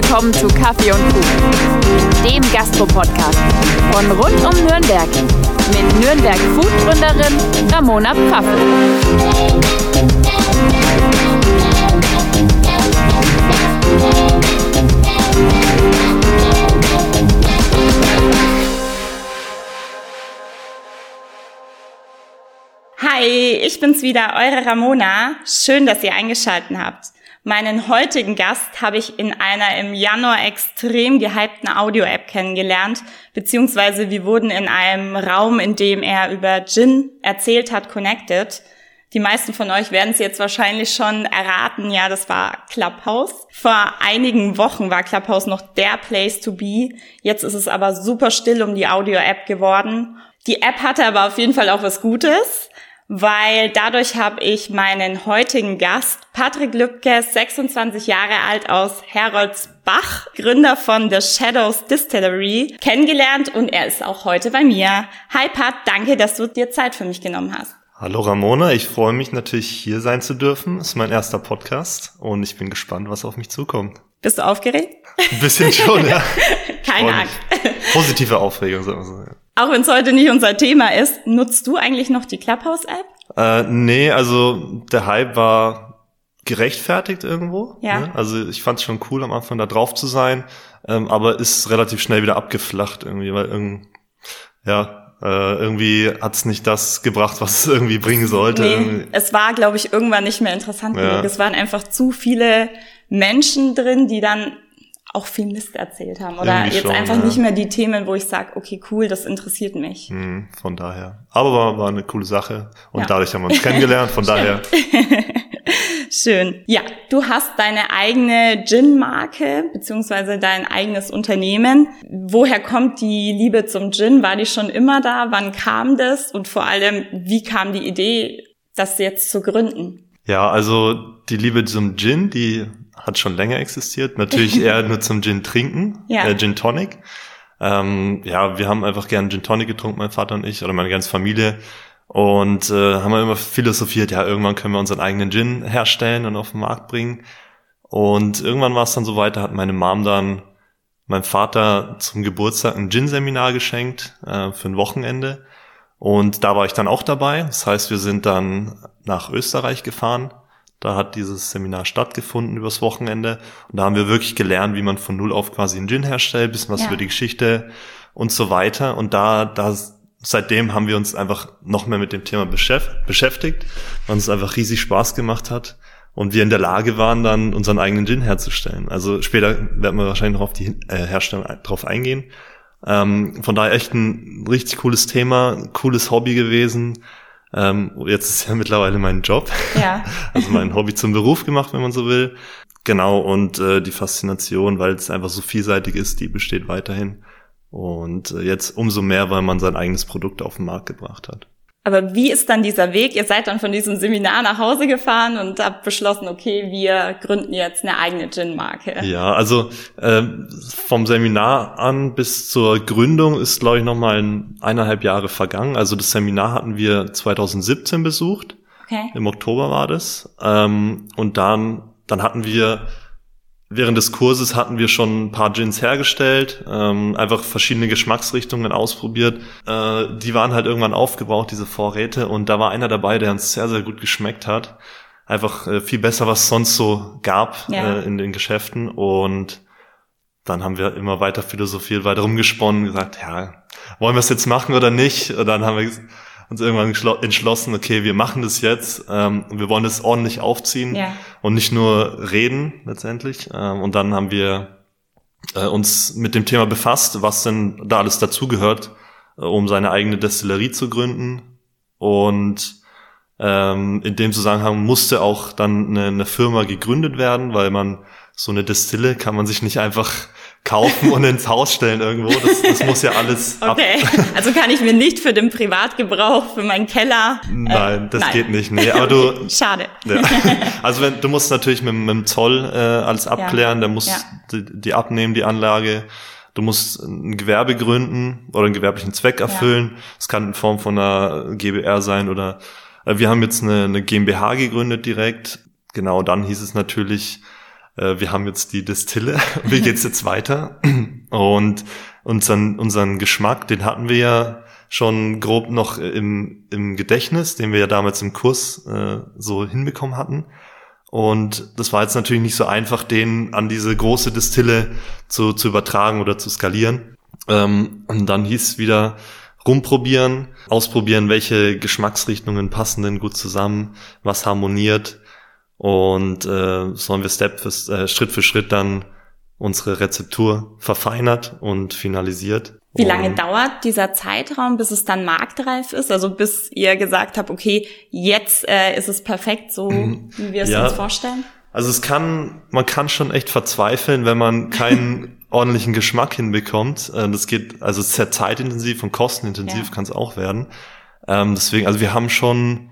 willkommen zu Kaffee und Kuchen, dem Gastro-Podcast von rund um Nürnberg mit Nürnberg Food-Gründerin Ramona Pfaffel. Hi, ich bin's wieder, eure Ramona. Schön, dass ihr eingeschalten habt. Meinen heutigen Gast habe ich in einer im Januar extrem gehypten Audio-App kennengelernt, beziehungsweise wir wurden in einem Raum, in dem er über Gin erzählt hat, connected. Die meisten von euch werden es jetzt wahrscheinlich schon erraten. Ja, das war Clubhouse. Vor einigen Wochen war Clubhouse noch der Place to be. Jetzt ist es aber super still um die Audio-App geworden. Die App hatte aber auf jeden Fall auch was Gutes weil dadurch habe ich meinen heutigen Gast, Patrick Lübke, 26 Jahre alt aus Heroldsbach, Gründer von The Shadows Distillery, kennengelernt und er ist auch heute bei mir. Hi Pat, danke, dass du dir Zeit für mich genommen hast. Hallo Ramona, ich freue mich natürlich hier sein zu dürfen. Ist mein erster Podcast und ich bin gespannt, was auf mich zukommt. Bist du aufgeregt? Ein bisschen schon, ja. Keine Angst. Positive Aufregung, sagen wir so. Ja. Auch wenn es heute nicht unser Thema ist, nutzt du eigentlich noch die Clubhouse-App? Äh, nee, also der Hype war gerechtfertigt irgendwo. Ja. Ne? Also ich fand es schon cool, am Anfang da drauf zu sein, ähm, aber ist relativ schnell wieder abgeflacht irgendwie, weil irgend, ja, äh, irgendwie hat es nicht das gebracht, was es irgendwie bringen sollte. Nee, es war, glaube ich, irgendwann nicht mehr interessant ja. genug. Es waren einfach zu viele Menschen drin, die dann auch viel Mist erzählt haben. Oder Irgendwie jetzt schon, einfach ja. nicht mehr die Themen, wo ich sage, okay, cool, das interessiert mich. Mhm, von daher. Aber war, war eine coole Sache. Und ja. dadurch haben wir uns kennengelernt. Von daher. Schön. Ja, du hast deine eigene Gin-Marke, beziehungsweise dein eigenes Unternehmen. Woher kommt die Liebe zum Gin? War die schon immer da? Wann kam das? Und vor allem, wie kam die Idee, das jetzt zu gründen? Ja, also die Liebe zum Gin, die hat schon länger existiert. Natürlich eher nur zum Gin trinken, ja. äh, Gin Tonic. Ähm, ja, wir haben einfach gern Gin Tonic getrunken, mein Vater und ich, oder meine ganze Familie. Und äh, haben wir immer philosophiert, ja, irgendwann können wir unseren eigenen Gin herstellen und auf den Markt bringen. Und irgendwann war es dann so weiter, hat meine Mom dann meinem Vater zum Geburtstag ein Gin-Seminar geschenkt äh, für ein Wochenende. Und da war ich dann auch dabei. Das heißt, wir sind dann nach Österreich gefahren da hat dieses Seminar stattgefunden übers Wochenende. Und da haben wir wirklich gelernt, wie man von Null auf quasi einen Gin herstellt, bisschen was ja. über die Geschichte und so weiter. Und da, da, seitdem haben wir uns einfach noch mehr mit dem Thema beschäftigt, weil uns einfach riesig Spaß gemacht hat. Und wir in der Lage waren, dann unseren eigenen Gin herzustellen. Also später werden wir wahrscheinlich noch auf die äh, Herstellung drauf eingehen. Ähm, von daher echt ein richtig cooles Thema, cooles Hobby gewesen ähm, jetzt ist ja mittlerweile mein Job. Ja. Also mein Hobby zum Beruf gemacht, wenn man so will. Genau, und äh, die Faszination, weil es einfach so vielseitig ist, die besteht weiterhin. Und äh, jetzt umso mehr, weil man sein eigenes Produkt auf den Markt gebracht hat. Aber wie ist dann dieser Weg? Ihr seid dann von diesem Seminar nach Hause gefahren und habt beschlossen, okay, wir gründen jetzt eine eigene Gin-Marke. Ja, also äh, vom Seminar an bis zur Gründung ist, glaube ich, nochmal eineinhalb Jahre vergangen. Also das Seminar hatten wir 2017 besucht. Okay. Im Oktober war das. Ähm, und dann, dann hatten wir Während des Kurses hatten wir schon ein paar Gins hergestellt, ähm, einfach verschiedene Geschmacksrichtungen ausprobiert. Äh, die waren halt irgendwann aufgebraucht, diese Vorräte, und da war einer dabei, der uns sehr, sehr gut geschmeckt hat. Einfach äh, viel besser, was es sonst so gab ja. äh, in den Geschäften. Und dann haben wir immer weiter philosophiert, weiter rumgesponnen, gesagt, ja, wollen wir es jetzt machen oder nicht? Und dann haben wir uns irgendwann entschlossen, okay, wir machen das jetzt, ähm, wir wollen das ordentlich aufziehen ja. und nicht nur reden letztendlich. Ähm, und dann haben wir äh, uns mit dem Thema befasst, was denn da alles dazugehört, äh, um seine eigene Destillerie zu gründen. Und ähm, in dem Zusammenhang musste auch dann eine, eine Firma gegründet werden, weil man so eine Destille kann man sich nicht einfach kaufen und ins Haus stellen irgendwo. Das, das muss ja alles. Okay, also kann ich mir nicht für den Privatgebrauch, für meinen Keller. Äh, nein, das nein. geht nicht. Nee, aber du. Schade. Ja. Also wenn du musst natürlich mit, mit dem Zoll äh, alles abklären, ja. der muss ja. die, die, abnehmen, die Anlage. Du musst ein Gewerbe gründen oder einen gewerblichen Zweck erfüllen. Es ja. kann in Form von einer GBR sein oder äh, wir haben jetzt eine, eine GmbH gegründet direkt. Genau, dann hieß es natürlich, wir haben jetzt die Distille, wie geht's jetzt weiter? Und unseren, unseren Geschmack, den hatten wir ja schon grob noch im, im Gedächtnis, den wir ja damals im Kurs äh, so hinbekommen hatten. Und das war jetzt natürlich nicht so einfach, den an diese große Distille zu, zu übertragen oder zu skalieren. Ähm, und dann hieß es wieder rumprobieren, ausprobieren, welche Geschmacksrichtungen passen denn gut zusammen, was harmoniert. Und äh, so haben wir Step für, äh, Schritt für Schritt dann unsere Rezeptur verfeinert und finalisiert. Wie lange dauert dieser Zeitraum, bis es dann marktreif ist? Also bis ihr gesagt habt, okay, jetzt äh, ist es perfekt, so mhm. wie wir es ja, uns vorstellen? Also es kann, man kann schon echt verzweifeln, wenn man keinen ordentlichen Geschmack hinbekommt. Äh, das geht, also sehr zeitintensiv und kostenintensiv ja. kann es auch werden. Ähm, deswegen, also wir haben schon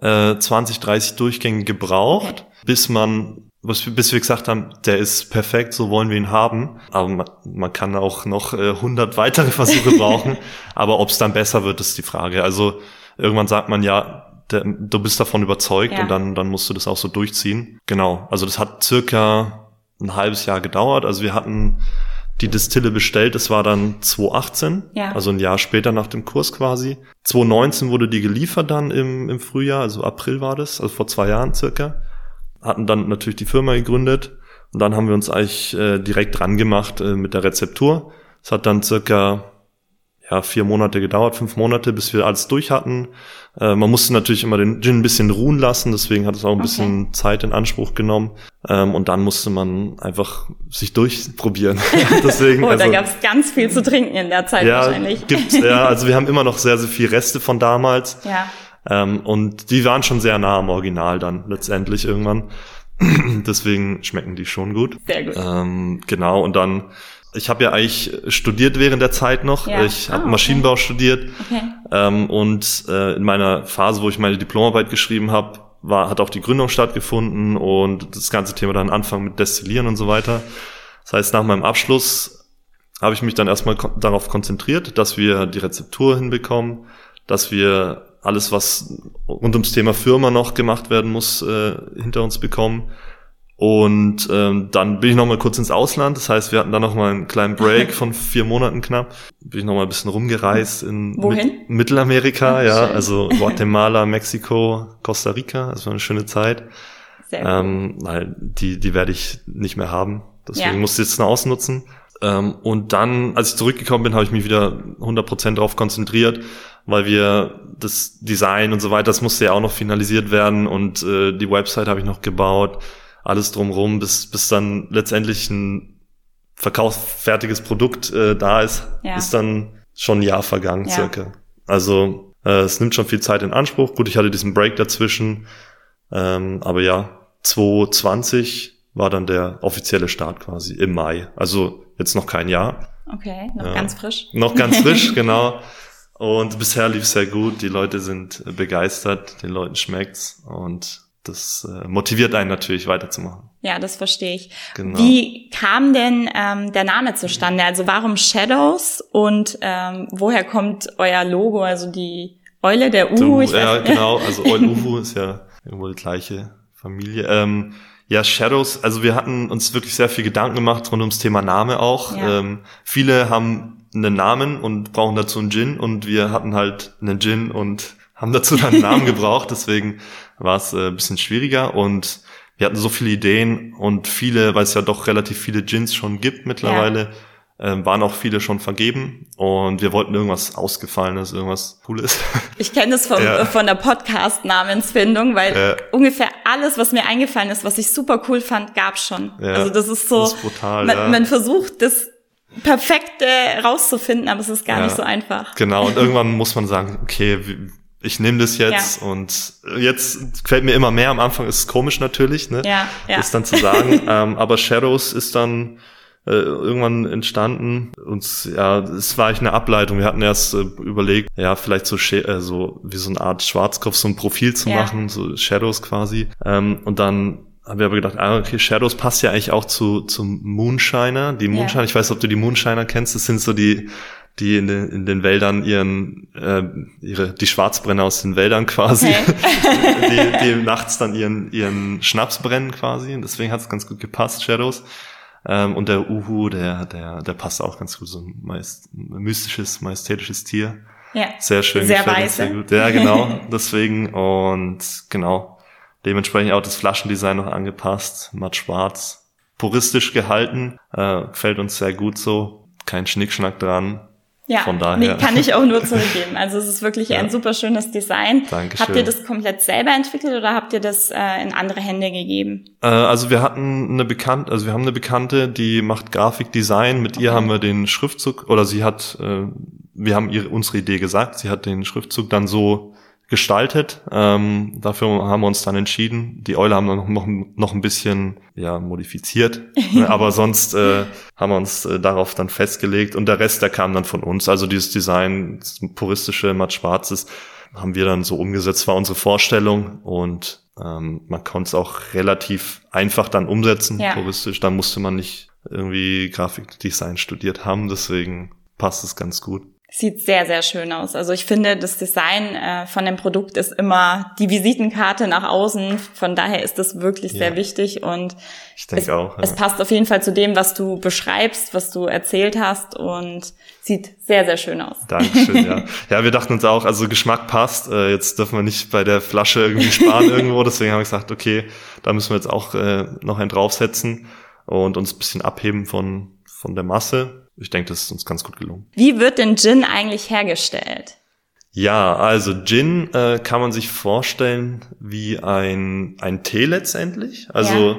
äh, 20, 30 Durchgänge gebraucht, bis man was, bis wir gesagt haben, der ist perfekt, so wollen wir ihn haben. Aber man, man kann auch noch äh, 100 weitere Versuche brauchen. Aber ob es dann besser wird, ist die Frage. Also irgendwann sagt man ja, der, du bist davon überzeugt ja. und dann, dann musst du das auch so durchziehen. Genau. Also das hat circa ein halbes Jahr gedauert. Also wir hatten die Distille bestellt, das war dann 2018, ja. also ein Jahr später nach dem Kurs quasi. 2019 wurde die geliefert dann im, im Frühjahr, also April war das, also vor zwei Jahren circa hatten dann natürlich die Firma gegründet und dann haben wir uns eigentlich äh, direkt dran gemacht äh, mit der Rezeptur. Es hat dann circa ja, vier Monate gedauert, fünf Monate, bis wir alles durch hatten. Äh, man musste natürlich immer den Gin ein bisschen ruhen lassen, deswegen hat es auch ein okay. bisschen Zeit in Anspruch genommen. Ähm, und dann musste man einfach sich durchprobieren. deswegen, oh, also, da gab es ganz viel zu trinken in der Zeit ja, wahrscheinlich. Gibt's, ja, also wir haben immer noch sehr, sehr viel Reste von damals. Ja. Ähm, und die waren schon sehr nah am Original dann letztendlich irgendwann. Deswegen schmecken die schon gut. Sehr gut. Ähm, genau, und dann, ich habe ja eigentlich studiert während der Zeit noch. Ja. Ich habe ah, okay. Maschinenbau studiert. Okay. Ähm, und äh, in meiner Phase, wo ich meine Diplomarbeit geschrieben habe, war, hat auch die Gründung stattgefunden und das ganze Thema dann Anfang mit Destillieren und so weiter. Das heißt, nach meinem Abschluss habe ich mich dann erstmal darauf konzentriert, dass wir die Rezeptur hinbekommen, dass wir alles, was rund ums Thema Firma noch gemacht werden muss, äh, hinter uns bekommen. Und ähm, dann bin ich noch mal kurz ins Ausland. Das heißt, wir hatten dann noch mal einen kleinen Break von vier Monaten knapp. Bin ich noch mal ein bisschen rumgereist in Wohin? Mittelamerika, oh, ja, also Guatemala, Mexiko, Costa Rica. Das war eine schöne Zeit. Sehr ähm, weil die die werde ich nicht mehr haben. Deswegen ja. musste ich jetzt noch ausnutzen. Ähm, und dann, als ich zurückgekommen bin, habe ich mich wieder 100% darauf konzentriert weil wir das Design und so weiter, das musste ja auch noch finalisiert werden und äh, die Website habe ich noch gebaut, alles drumrum, bis, bis dann letztendlich ein verkaufsfertiges Produkt äh, da ist, ja. ist dann schon ein Jahr vergangen ja. circa. Also äh, es nimmt schon viel Zeit in Anspruch. Gut, ich hatte diesen Break dazwischen, ähm, aber ja, 2020 war dann der offizielle Start quasi im Mai. Also jetzt noch kein Jahr. Okay, noch ja. ganz frisch. Noch ganz frisch, genau. Und bisher lief es sehr gut. Die Leute sind begeistert, den Leuten schmeckt's und das äh, motiviert einen natürlich weiterzumachen. Ja, das verstehe ich. Genau. Wie kam denn ähm, der Name zustande? Also warum Shadows und ähm, woher kommt euer Logo, also die Eule, der Uhu? Ich ja, genau. Also Eule Uhu ist ja irgendwo die gleiche Familie. Ähm, ja, Shadows, also wir hatten uns wirklich sehr viel Gedanken gemacht rund ums Thema Name auch. Ja. Ähm, viele haben einen Namen und brauchen dazu einen Gin und wir hatten halt einen Gin und haben dazu dann einen Namen gebraucht, deswegen war es äh, ein bisschen schwieriger und wir hatten so viele Ideen und viele, weil es ja doch relativ viele Gins schon gibt mittlerweile, ja. äh, waren auch viele schon vergeben und wir wollten irgendwas Ausgefallenes, irgendwas Cooles. Ich kenne das vom, ja. von der Podcast-Namensfindung, weil ja. ungefähr alles, was mir eingefallen ist, was ich super cool fand, gab schon. Also das ist so, das ist brutal, man, man versucht das perfekte rauszufinden, aber es ist gar ja, nicht so einfach. Genau, und irgendwann muss man sagen, okay, ich nehme das jetzt ja. und jetzt fällt mir immer mehr. Am Anfang ist es komisch natürlich, ne? Ja, ja. Das dann zu sagen. ähm, aber Shadows ist dann äh, irgendwann entstanden und ja, es war eigentlich eine Ableitung. Wir hatten erst äh, überlegt, ja, vielleicht so, äh, so wie so eine Art Schwarzkopf, so ein Profil zu ja. machen, so Shadows quasi. Ähm, und dann haben wir aber gedacht, ah, okay, Shadows passt ja eigentlich auch zu zum Moonshiner. Die Moonshiner, ja. ich weiß, ob du die Moonshiner kennst, das sind so die die in den, in den Wäldern ihren äh, ihre die Schwarzbrenner aus den Wäldern quasi, okay. die, die nachts dann ihren ihren Schnaps brennen quasi. Deswegen hat es ganz gut gepasst, Shadows. Ähm, und der Uhu, der der der passt auch ganz gut, so ein meist, mystisches, majestätisches Tier. Ja. Sehr schön. Sehr weiß. Sehr gut. Ja, genau. Deswegen und genau dementsprechend auch das Flaschendesign noch angepasst, matt schwarz, puristisch gehalten, äh, gefällt uns sehr gut so, kein Schnickschnack dran ja, Von daher. Nee, kann ich auch nur zurückgeben. Also es ist wirklich ja. ein super schönes Design. Dankeschön. Habt ihr das komplett selber entwickelt oder habt ihr das äh, in andere Hände gegeben? Äh, also wir hatten eine Bekannte, also wir haben eine Bekannte, die macht Grafikdesign. Mit okay. ihr haben wir den Schriftzug oder sie hat, äh, wir haben ihre unsere Idee gesagt. Sie hat den Schriftzug dann so gestaltet. Ähm, dafür haben wir uns dann entschieden. Die Eule haben wir noch, noch, noch ein bisschen ja, modifiziert, ne, aber sonst äh, haben wir uns äh, darauf dann festgelegt und der Rest, der kam dann von uns. Also dieses Design, das puristische, matt schwarzes, haben wir dann so umgesetzt, war unsere Vorstellung und ähm, man konnte es auch relativ einfach dann umsetzen, ja. puristisch. Da musste man nicht irgendwie Grafikdesign studiert haben, deswegen passt es ganz gut sieht sehr, sehr schön aus. Also ich finde, das Design äh, von dem Produkt ist immer die Visitenkarte nach außen. Von daher ist das wirklich ja. sehr wichtig und ich denke es, auch, ja. es passt auf jeden Fall zu dem, was du beschreibst, was du erzählt hast und sieht sehr, sehr schön aus. Dankeschön, ja. Ja, wir dachten uns auch, also Geschmack passt. Äh, jetzt dürfen wir nicht bei der Flasche irgendwie sparen irgendwo. Deswegen haben wir gesagt, okay, da müssen wir jetzt auch äh, noch einen draufsetzen und uns ein bisschen abheben von, von der Masse ich denke, das ist uns ganz gut gelungen. Wie wird denn Gin eigentlich hergestellt? Ja, also Gin äh, kann man sich vorstellen wie ein, ein Tee letztendlich. Also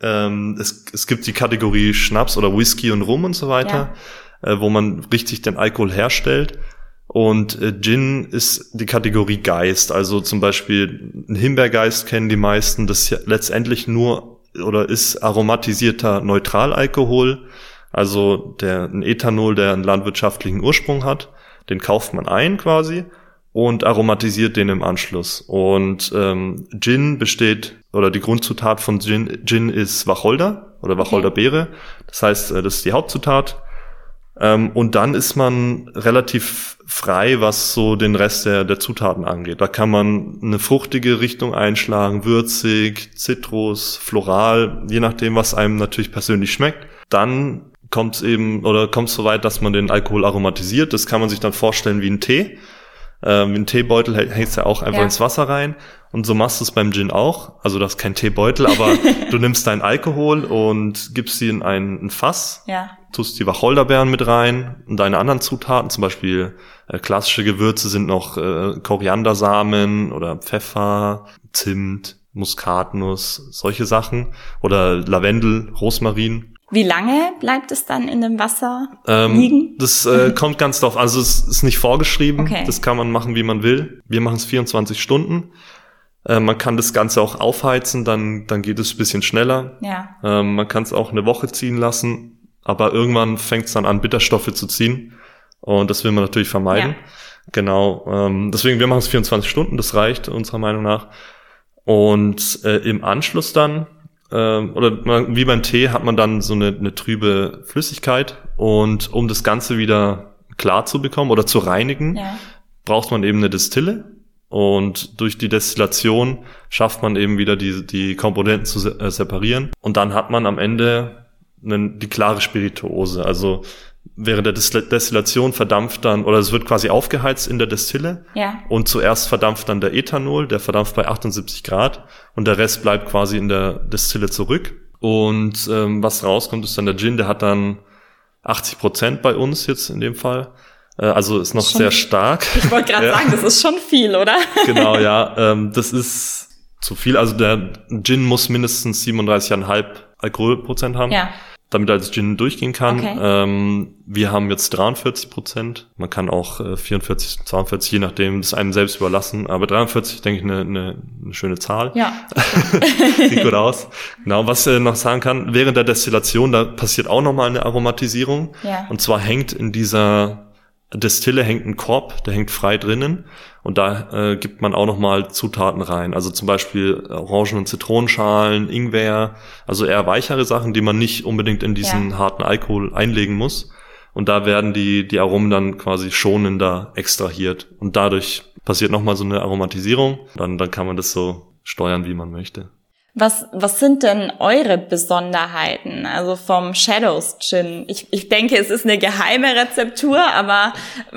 ja. ähm, es, es gibt die Kategorie Schnaps oder Whisky und Rum und so weiter, ja. äh, wo man richtig den Alkohol herstellt. Und äh, Gin ist die Kategorie Geist. Also zum Beispiel ein Himbeergeist kennen die meisten. Das ist ja letztendlich nur oder ist aromatisierter Neutralalkohol also der, ein Ethanol, der einen landwirtschaftlichen Ursprung hat, den kauft man ein quasi und aromatisiert den im Anschluss. Und ähm, Gin besteht, oder die Grundzutat von Gin, Gin ist Wacholder oder Wacholderbeere. Das heißt, äh, das ist die Hauptzutat. Ähm, und dann ist man relativ frei, was so den Rest der, der Zutaten angeht. Da kann man eine fruchtige Richtung einschlagen, würzig, Zitrus, floral, je nachdem, was einem natürlich persönlich schmeckt. Dann kommt es eben oder kommt es so weit, dass man den Alkohol aromatisiert. Das kann man sich dann vorstellen wie ein Tee. Ähm, wie ein Teebeutel hängst ja auch einfach ja. ins Wasser rein. Und so machst du es beim Gin auch. Also das ist kein Teebeutel, aber du nimmst deinen Alkohol und gibst sie in ein, ein Fass, ja. tust die Wacholderbeeren mit rein und deine anderen Zutaten, zum Beispiel äh, klassische Gewürze sind noch äh, Koriandersamen oder Pfeffer, Zimt, Muskatnuss, solche Sachen oder Lavendel, Rosmarin wie lange bleibt es dann in dem Wasser ähm, liegen? Das äh, kommt ganz drauf. Also es ist nicht vorgeschrieben. Okay. Das kann man machen, wie man will. Wir machen es 24 Stunden. Äh, man kann das Ganze auch aufheizen, dann, dann geht es ein bisschen schneller. Ja. Ähm, man kann es auch eine Woche ziehen lassen, aber irgendwann fängt es dann an, Bitterstoffe zu ziehen. Und das will man natürlich vermeiden. Ja. Genau. Ähm, deswegen, wir machen es 24 Stunden, das reicht unserer Meinung nach. Und äh, im Anschluss dann ähm, oder man, wie beim Tee hat man dann so eine, eine trübe Flüssigkeit und um das Ganze wieder klar zu bekommen oder zu reinigen, ja. braucht man eben eine Destille und durch die Destillation schafft man eben wieder die, die Komponenten zu äh, separieren und dann hat man am Ende einen, die klare Spirituose. Also während der Destillation verdampft dann, oder es wird quasi aufgeheizt in der Destille. Ja. Und zuerst verdampft dann der Ethanol, der verdampft bei 78 Grad und der Rest bleibt quasi in der Destille zurück. Und ähm, was rauskommt, ist dann der Gin, der hat dann 80 Prozent bei uns jetzt in dem Fall. Äh, also ist noch schon, sehr stark. Ich wollte gerade ja. sagen, das ist schon viel, oder? genau, ja. Ähm, das ist zu viel. Also der Gin muss mindestens 37,5 Alkoholprozent haben. Ja damit als Gin durchgehen kann. Okay. Ähm, wir haben jetzt 43 Prozent. Man kann auch äh, 44, 42, je nachdem, das einem selbst überlassen. Aber 43, denke ich, eine, eine, eine schöne Zahl. Ja. Sieht gut aus. Genau, was ich noch sagen kann, während der Destillation, da passiert auch nochmal eine Aromatisierung. Ja. Und zwar hängt in dieser Destille hängt ein Korb, der hängt frei drinnen und da äh, gibt man auch nochmal Zutaten rein. Also zum Beispiel Orangen- und Zitronenschalen, Ingwer, also eher weichere Sachen, die man nicht unbedingt in diesen ja. harten Alkohol einlegen muss. Und da werden die, die Aromen dann quasi schonender extrahiert. Und dadurch passiert nochmal so eine Aromatisierung. Dann, dann kann man das so steuern, wie man möchte. Was, was sind denn eure Besonderheiten, also vom Shadows Gin? Ich, ich denke, es ist eine geheime Rezeptur, aber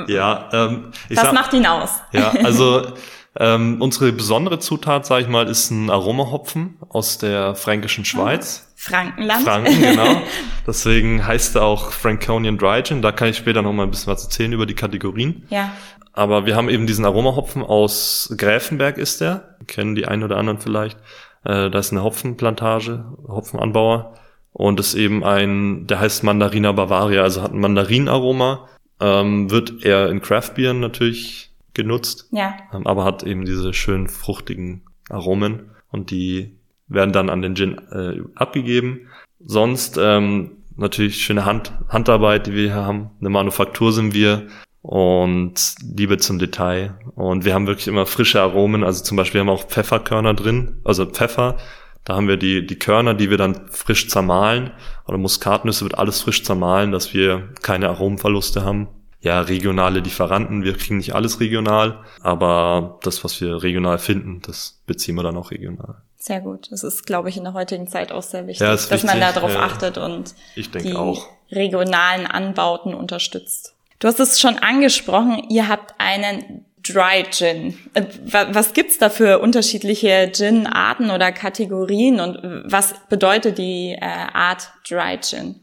ja, ähm, was sag, macht ihn aus? Ja, also ähm, unsere besondere Zutat, sage ich mal, ist ein Aromahopfen aus der fränkischen Schweiz. Frankenland. Franken, genau. Deswegen heißt er auch Franconian Dry Gin. Da kann ich später noch mal ein bisschen was erzählen über die Kategorien. Ja. Aber wir haben eben diesen Aromahopfen aus Gräfenberg ist der. Kennen die einen oder anderen vielleicht. Äh, da ist eine Hopfenplantage, Hopfenanbauer. Und ist eben ein, der heißt Mandarina Bavaria, also hat ein Mandarinaroma. Ähm, wird eher in Craftbieren natürlich genutzt. Ja. Ähm, aber hat eben diese schön fruchtigen Aromen. Und die werden dann an den Gin äh, abgegeben. Sonst ähm, natürlich schöne Hand, Handarbeit, die wir hier haben. Eine Manufaktur sind wir und Liebe zum Detail. Und wir haben wirklich immer frische Aromen. Also zum Beispiel haben wir auch Pfefferkörner drin, also Pfeffer. Da haben wir die, die Körner, die wir dann frisch zermahlen. Oder Muskatnüsse wird alles frisch zermahlen, dass wir keine Aromenverluste haben. Ja, regionale Lieferanten, wir kriegen nicht alles regional, aber das, was wir regional finden, das beziehen wir dann auch regional. Sehr gut. Das ist, glaube ich, in der heutigen Zeit auch sehr wichtig, ja, dass wichtig. man darauf ja, achtet und die auch. regionalen Anbauten unterstützt. Du hast es schon angesprochen, ihr habt einen Dry Gin. Äh, was gibt's da für unterschiedliche Gin-Arten oder Kategorien und was bedeutet die äh, Art Dry Gin?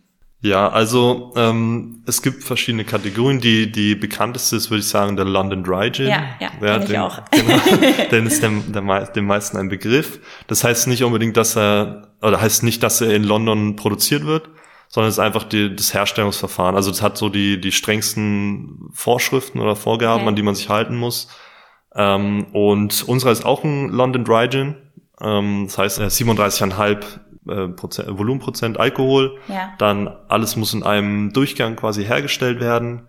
Ja, also ähm, es gibt verschiedene Kategorien. Die die bekannteste ist, würde ich sagen, der London Dry Gin. Ja, ja, ja den, ich auch. Genau, denn ist dem, der, dem meisten ein Begriff. Das heißt nicht unbedingt, dass er oder heißt nicht, dass er in London produziert wird, sondern es ist einfach die, das Herstellungsverfahren. Also es hat so die, die strengsten Vorschriften oder Vorgaben, okay. an die man sich halten muss. Ähm, und unserer ist auch ein London Dry Gin. Ähm, das heißt 37,5 äh, Prozent, Volumenprozent Alkohol. Ja. Dann alles muss in einem Durchgang quasi hergestellt werden.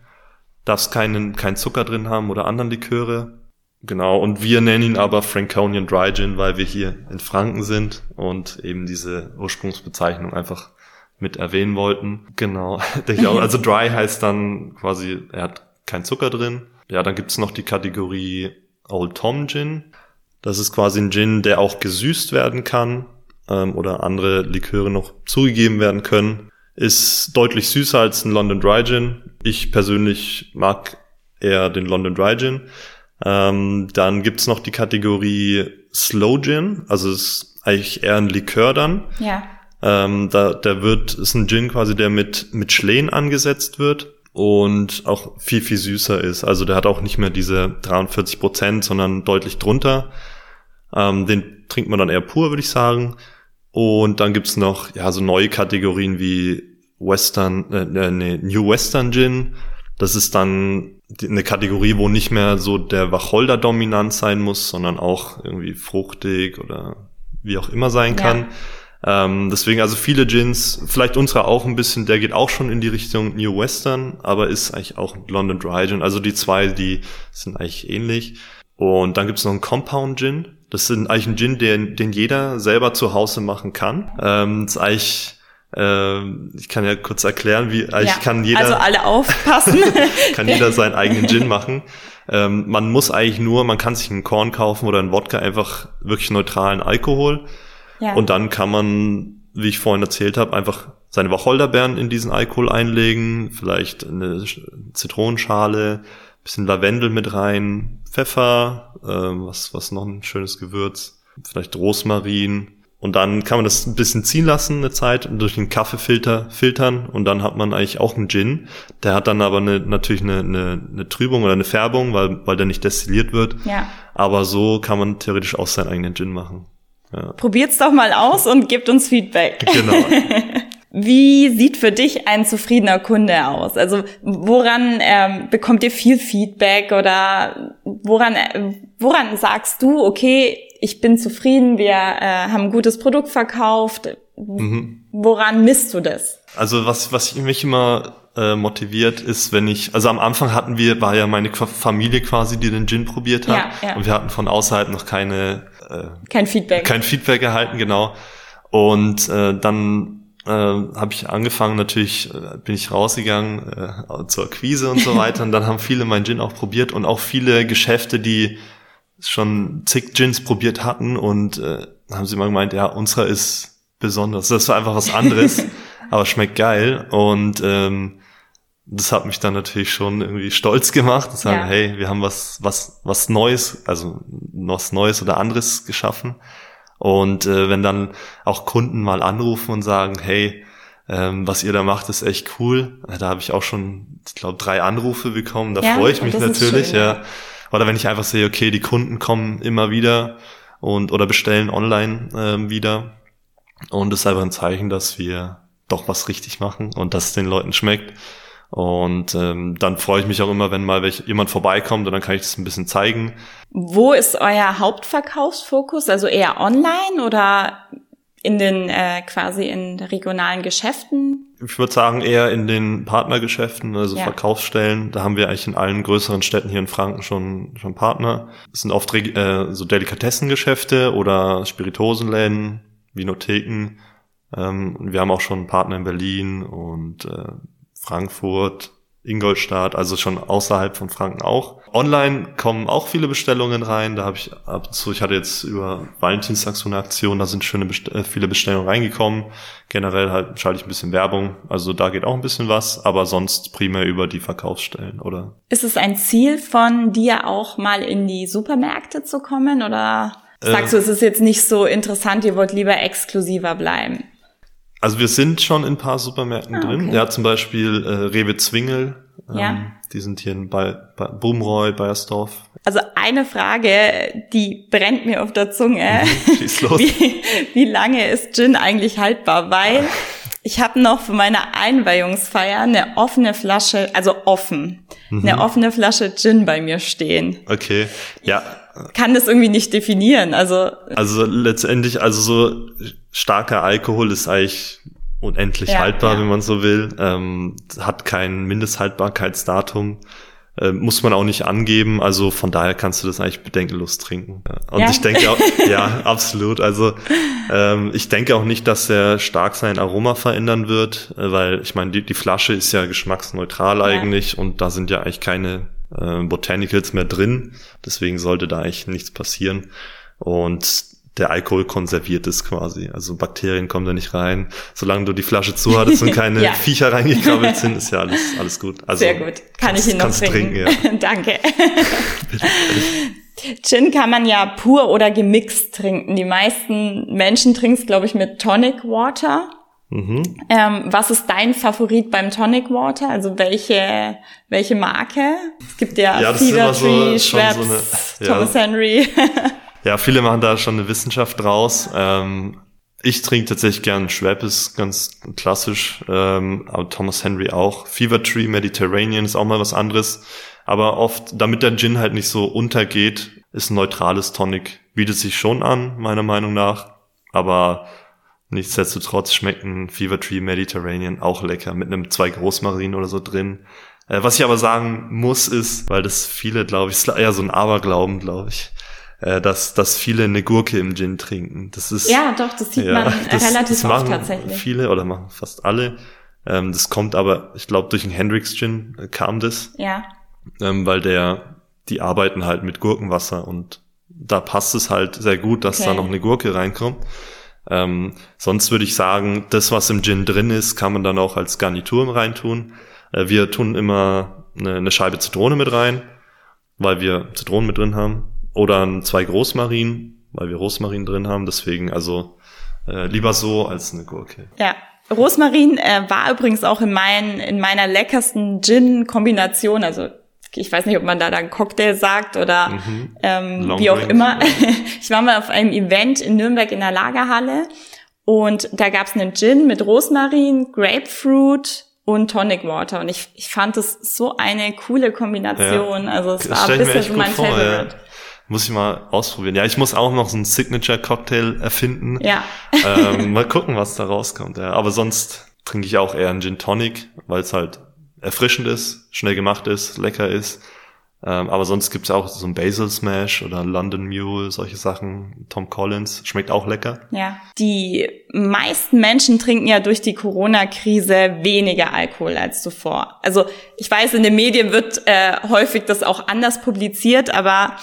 Darf keinen, kein Zucker drin haben oder anderen Liköre. Genau, und wir nennen ihn aber Franconian Dry Gin, weil wir hier in Franken sind und eben diese Ursprungsbezeichnung einfach mit erwähnen wollten. Genau. Also dry heißt dann quasi, er hat kein Zucker drin. Ja, dann gibt's noch die Kategorie Old Tom Gin. Das ist quasi ein Gin, der auch gesüßt werden kann ähm, oder andere Liköre noch zugegeben werden können. Ist deutlich süßer als ein London Dry Gin. Ich persönlich mag eher den London Dry Gin. Ähm, dann gibt's noch die Kategorie Slow Gin, also ist eigentlich eher ein Likör dann. Ja. Ähm, da, der wird, ist ein Gin quasi, der mit, mit Schleen angesetzt wird und auch viel, viel süßer ist. Also der hat auch nicht mehr diese 43 Prozent, sondern deutlich drunter. Ähm, den trinkt man dann eher pur, würde ich sagen. Und dann gibt's noch, ja, so neue Kategorien wie Western, äh, nee, New Western Gin. Das ist dann eine Kategorie, wo nicht mehr so der Wacholder dominant sein muss, sondern auch irgendwie fruchtig oder wie auch immer sein kann. Ähm, deswegen also viele Gins, vielleicht unserer auch ein bisschen, der geht auch schon in die Richtung New Western, aber ist eigentlich auch London Dry Gin. Also die zwei, die sind eigentlich ähnlich. Und dann gibt's noch einen Compound Gin. Das ist eigentlich ein Gin, den, den jeder selber zu Hause machen kann. Ähm, das ist eigentlich ähm, ich kann ja kurz erklären, wie eigentlich ja, kann jeder also alle aufpassen, kann jeder seinen eigenen Gin machen. Ähm, man muss eigentlich nur, man kann sich einen Korn kaufen oder einen Wodka einfach wirklich neutralen Alkohol ja. Und dann kann man, wie ich vorhin erzählt habe, einfach seine Wacholderbeeren in diesen Alkohol einlegen, vielleicht eine Zitronenschale, bisschen Lavendel mit rein, Pfeffer, äh, was, was noch ein schönes Gewürz, vielleicht Rosmarin. Und dann kann man das ein bisschen ziehen lassen, eine Zeit, und durch den Kaffeefilter filtern. Und dann hat man eigentlich auch einen Gin. Der hat dann aber eine, natürlich eine, eine, eine Trübung oder eine Färbung, weil, weil der nicht destilliert wird. Ja. Aber so kann man theoretisch auch seinen eigenen Gin machen. Ja. Probiert's doch mal aus und gebt uns Feedback. Genau. Wie sieht für dich ein zufriedener Kunde aus? Also woran ähm, bekommt ihr viel Feedback oder woran, äh, woran sagst du, okay, ich bin zufrieden, wir äh, haben ein gutes Produkt verkauft? Mhm. Woran misst du das? Also was, was mich immer äh, motiviert ist, wenn ich, also am Anfang hatten wir, war ja meine Familie quasi, die den Gin probiert hat. Ja, ja. Und wir hatten von außerhalb noch keine äh, kein Feedback. Kein Feedback erhalten, genau. Und äh, dann äh, habe ich angefangen, natürlich äh, bin ich rausgegangen äh, zur Akquise und so weiter. und dann haben viele mein Gin auch probiert und auch viele Geschäfte, die schon zig Gins probiert hatten und äh, haben sie mal gemeint, ja, unserer ist besonders. Das war einfach was anderes, aber schmeckt geil. Und ähm, das hat mich dann natürlich schon irgendwie stolz gemacht, zu sagen, ja. hey, wir haben was, was, was Neues, also was Neues oder anderes geschaffen. Und äh, wenn dann auch Kunden mal anrufen und sagen, hey, ähm, was ihr da macht, ist echt cool. Da habe ich auch schon, ich glaube, drei Anrufe bekommen. Da ja, freue ich mich natürlich, schön, ja. Oder wenn ich einfach sehe, okay, die Kunden kommen immer wieder und oder bestellen online ähm, wieder. Und das ist einfach ein Zeichen, dass wir doch was richtig machen und dass es den Leuten schmeckt. Und ähm, dann freue ich mich auch immer, wenn mal welch, jemand vorbeikommt und dann kann ich das ein bisschen zeigen. Wo ist euer Hauptverkaufsfokus? Also eher online oder in den äh, quasi in regionalen Geschäften? Ich würde sagen eher in den Partnergeschäften, also ja. Verkaufsstellen. Da haben wir eigentlich in allen größeren Städten hier in Franken schon schon Partner. Es sind oft äh, so Delikatessengeschäfte oder Spiritosenläden, Vinotheken. Ähm, wir haben auch schon einen Partner in Berlin und äh, Frankfurt, Ingolstadt, also schon außerhalb von Franken auch. Online kommen auch viele Bestellungen rein. Da habe ich ab und zu, ich hatte jetzt über Valentinstag so eine Aktion, da sind schöne Best äh, viele Bestellungen reingekommen. Generell halt schalte ich ein bisschen Werbung, also da geht auch ein bisschen was, aber sonst primär über die Verkaufsstellen, oder? Ist es ein Ziel von dir auch mal in die Supermärkte zu kommen oder sagst äh, du, es ist jetzt nicht so interessant, ihr wollt lieber exklusiver bleiben? Also wir sind schon in ein paar Supermärkten ah, drin. Okay. Ja, zum Beispiel äh, Rewe Zwingel. Ähm, ja. Die sind hier in bei, bei Bumroy, Bayersdorf. Also eine Frage, die brennt mir auf der Zunge. Schieß los. Wie, wie lange ist Gin eigentlich haltbar? Weil ich habe noch für meine Einweihungsfeier eine offene Flasche, also offen, mhm. eine offene Flasche Gin bei mir stehen. Okay, ja. Kann das irgendwie nicht definieren, also. Also letztendlich, also so starker Alkohol ist eigentlich unendlich ja, haltbar, ja. wenn man so will. Ähm, hat kein Mindesthaltbarkeitsdatum. Äh, muss man auch nicht angeben, also von daher kannst du das eigentlich bedenkenlos trinken. Und ja. ich denke auch, ja, absolut. Also ähm, ich denke auch nicht, dass er stark sein Aroma verändern wird, äh, weil ich meine, die, die Flasche ist ja geschmacksneutral eigentlich und da sind ja eigentlich keine äh, Botanicals mehr drin. Deswegen sollte da eigentlich nichts passieren. Und der Alkohol konserviert ist quasi. Also Bakterien kommen da nicht rein. Solange du die Flasche zu hattest und keine ja. Viecher reingekrabbelt sind, ist ja alles, alles gut. Also, Sehr gut. Kann kannst, ich ihn noch trinken? trinken ja. Danke. Gin kann man ja pur oder gemixt trinken. Die meisten Menschen trinken es, glaube ich, mit Tonic Water. Mhm. Ähm, was ist dein Favorit beim Tonic Water? Also welche welche Marke? Es gibt ja, ja Fever Tree, so, Schweppes, so eine, ja. Thomas Henry. Ja, viele machen da schon eine Wissenschaft draus. Ähm, ich trinke tatsächlich gern Schweppes, ganz klassisch, ähm, aber Thomas Henry auch. Fever Tree Mediterranean ist auch mal was anderes. Aber oft, damit der Gin halt nicht so untergeht, ist ein neutrales Tonic. Bietet sich schon an, meiner Meinung nach. Aber nichtsdestotrotz schmeckt ein Fever Tree Mediterranean auch lecker mit einem zwei Großmarinen oder so drin. Äh, was ich aber sagen muss, ist, weil das viele, glaube ich, ist eher so ein Aberglauben, glaube ich äh, dass, dass viele eine Gurke im Gin trinken. Das ist, ja, doch, das sieht ja, man das, relativ das oft tatsächlich. Viele oder machen fast alle. Ähm, das kommt aber, ich glaube, durch den Hendrix Gin äh, kam das. Ja. Ähm, weil der, die arbeiten halt mit Gurkenwasser und da passt es halt sehr gut, dass okay. da noch eine Gurke reinkommt. Ähm, sonst würde ich sagen, das, was im Gin drin ist, kann man dann auch als Garnitur reintun. Äh, wir tun immer eine, eine Scheibe Zitrone mit rein, weil wir Zitronen mit drin haben. Oder zwei Großmarinen, weil wir Rosmarin drin haben. Deswegen also äh, lieber so als eine Gurke. Ja. Rosmarin äh, war übrigens auch in, mein, in meiner leckersten Gin-Kombination. Also ich weiß nicht, ob man da dann Cocktail sagt oder mhm. ähm, wie auch immer. ich war mal auf einem Event in Nürnberg in der Lagerhalle und da gab's einen Gin mit Rosmarin, Grapefruit und Tonic Water. Und ich, ich fand es so eine coole Kombination. Ja. Also es war ein bisschen so mein vor, Favorite. Ja. Muss ich mal ausprobieren. Ja, ich muss auch noch so einen Signature-Cocktail erfinden. Ja. ähm, mal gucken, was da rauskommt. Ja. Aber sonst trinke ich auch eher einen Gin Tonic, weil es halt erfrischend ist, schnell gemacht ist, lecker ist. Ähm, aber sonst gibt's auch so ein Basil Smash oder London Mule, solche Sachen. Tom Collins, schmeckt auch lecker. Ja. Die meisten Menschen trinken ja durch die Corona-Krise weniger Alkohol als zuvor. Also ich weiß, in den Medien wird äh, häufig das auch anders publiziert, aber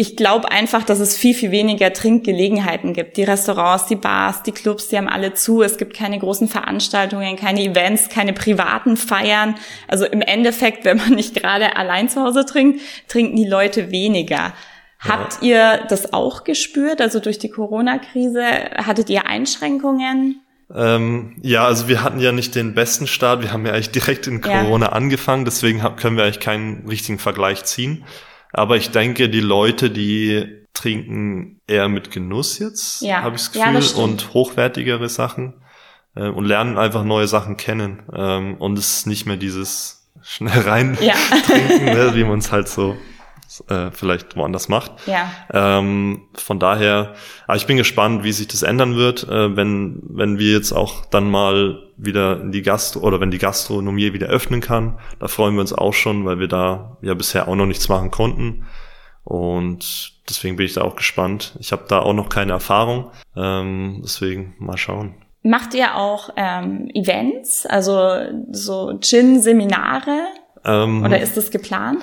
ich glaube einfach, dass es viel, viel weniger Trinkgelegenheiten gibt. Die Restaurants, die Bars, die Clubs, die haben alle zu. Es gibt keine großen Veranstaltungen, keine Events, keine privaten Feiern. Also im Endeffekt, wenn man nicht gerade allein zu Hause trinkt, trinken die Leute weniger. Habt ihr das auch gespürt? Also durch die Corona-Krise, hattet ihr Einschränkungen? Ähm, ja, also wir hatten ja nicht den besten Start. Wir haben ja eigentlich direkt in Corona ja. angefangen. Deswegen können wir eigentlich keinen richtigen Vergleich ziehen. Aber ich denke, die Leute, die trinken eher mit Genuss jetzt, ja. habe ich das Gefühl, ja, und hochwertigere Sachen äh, und lernen einfach neue Sachen kennen. Ähm, und es ist nicht mehr dieses schnell rein ja. trinken, ne, wie man es halt so äh, vielleicht woanders macht. Ja. Ähm, von daher, aber ich bin gespannt, wie sich das ändern wird, äh, wenn, wenn wir jetzt auch dann mal wieder in die Gastro oder wenn die Gastronomie wieder öffnen kann. Da freuen wir uns auch schon, weil wir da ja bisher auch noch nichts machen konnten. Und deswegen bin ich da auch gespannt. Ich habe da auch noch keine Erfahrung. Ähm, deswegen mal schauen. Macht ihr auch ähm, Events, also so Gin-Seminare? Ähm, oder ist das geplant?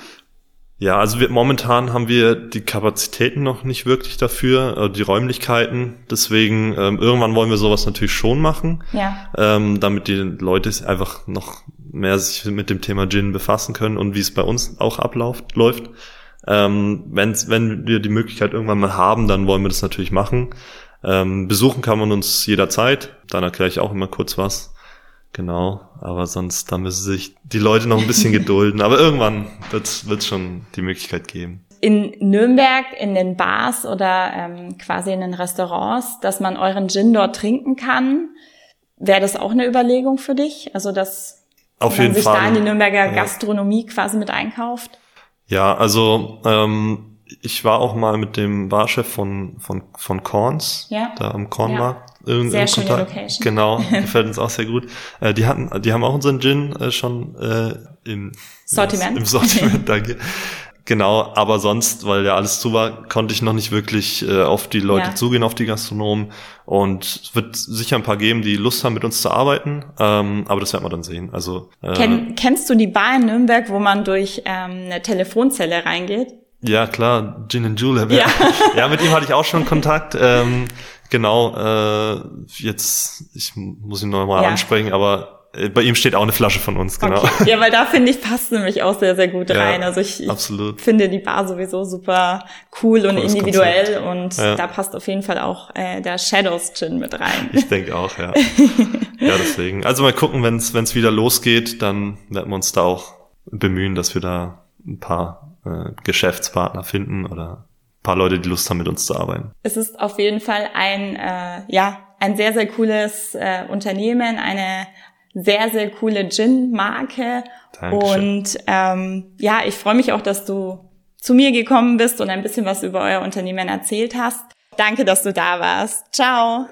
Ja, also wir, momentan haben wir die Kapazitäten noch nicht wirklich dafür, äh, die Räumlichkeiten. Deswegen ähm, irgendwann wollen wir sowas natürlich schon machen, ja. ähm, damit die Leute einfach noch mehr sich mit dem Thema Gin befassen können und wie es bei uns auch abläuft läuft. Ähm, wenn's, wenn wir die Möglichkeit irgendwann mal haben, dann wollen wir das natürlich machen. Ähm, besuchen kann man uns jederzeit. Dann erkläre ich auch immer kurz was. Genau, aber sonst, da müssen sich die Leute noch ein bisschen gedulden. Aber irgendwann wird es schon die Möglichkeit geben. In Nürnberg, in den Bars oder ähm, quasi in den Restaurants, dass man euren Gin dort trinken kann, wäre das auch eine Überlegung für dich? Also, dass Auf man sich Fall. da in die Nürnberger Gastronomie quasi mit einkauft? Ja, also ähm, ich war auch mal mit dem Barchef von, von, von Korns, ja. da am Kornmarkt. Ja. In, sehr schöne Kontakt. Location. Genau, gefällt uns auch sehr gut. Äh, die hatten, die haben auch unseren Gin äh, schon äh, im Sortiment. Im Sortiment, danke. Genau, aber sonst, weil ja alles zu war, konnte ich noch nicht wirklich äh, auf die Leute ja. zugehen, auf die Gastronomen. Und es wird sicher ein paar geben, die Lust haben, mit uns zu arbeiten. Ähm, aber das werden wir dann sehen. Also äh, Ken, Kennst du die Bar in Nürnberg, wo man durch ähm, eine Telefonzelle reingeht? Ja, klar, Gin and Julep. Ja. ja, mit ihm hatte ich auch schon Kontakt. Ähm, genau, äh, jetzt, ich muss ihn nochmal ja. ansprechen, aber äh, bei ihm steht auch eine Flasche von uns, genau. Okay. Ja, weil da finde ich, passt nämlich auch sehr, sehr gut rein. also ich, absolut. finde die Bar sowieso super cool und Cooles individuell Konzept. und ja. da passt auf jeden Fall auch äh, der Shadows Gin mit rein. Ich denke auch, ja. ja, deswegen. Also mal gucken, wenn es wieder losgeht, dann werden wir uns da auch bemühen, dass wir da ein paar äh, Geschäftspartner finden oder paar Leute, die Lust haben, mit uns zu arbeiten. Es ist auf jeden Fall ein, äh, ja, ein sehr, sehr cooles äh, Unternehmen, eine sehr, sehr coole Gin-Marke. Und ähm, ja, ich freue mich auch, dass du zu mir gekommen bist und ein bisschen was über euer Unternehmen erzählt hast. Danke, dass du da warst. Ciao.